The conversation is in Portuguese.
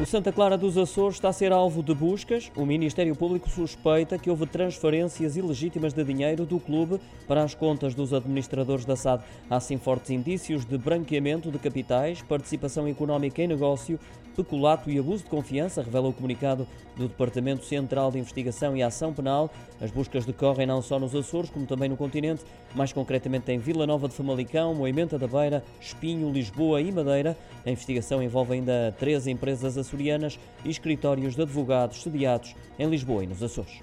O Santa Clara dos Açores está a ser alvo de buscas. O Ministério Público suspeita que houve transferências ilegítimas de dinheiro do clube para as contas dos administradores da SAD. Há assim fortes indícios de branqueamento de capitais, participação económica em negócio, peculato e abuso de confiança, revela o comunicado do Departamento Central de Investigação e Ação Penal. As buscas decorrem não só nos Açores, como também no continente, mais concretamente em Vila Nova de Famalicão, Moimenta da Beira, Espinho, Lisboa e Madeira. A investigação envolve ainda 13 empresas açorianas e escritórios de advogados sediados em Lisboa e nos Açores.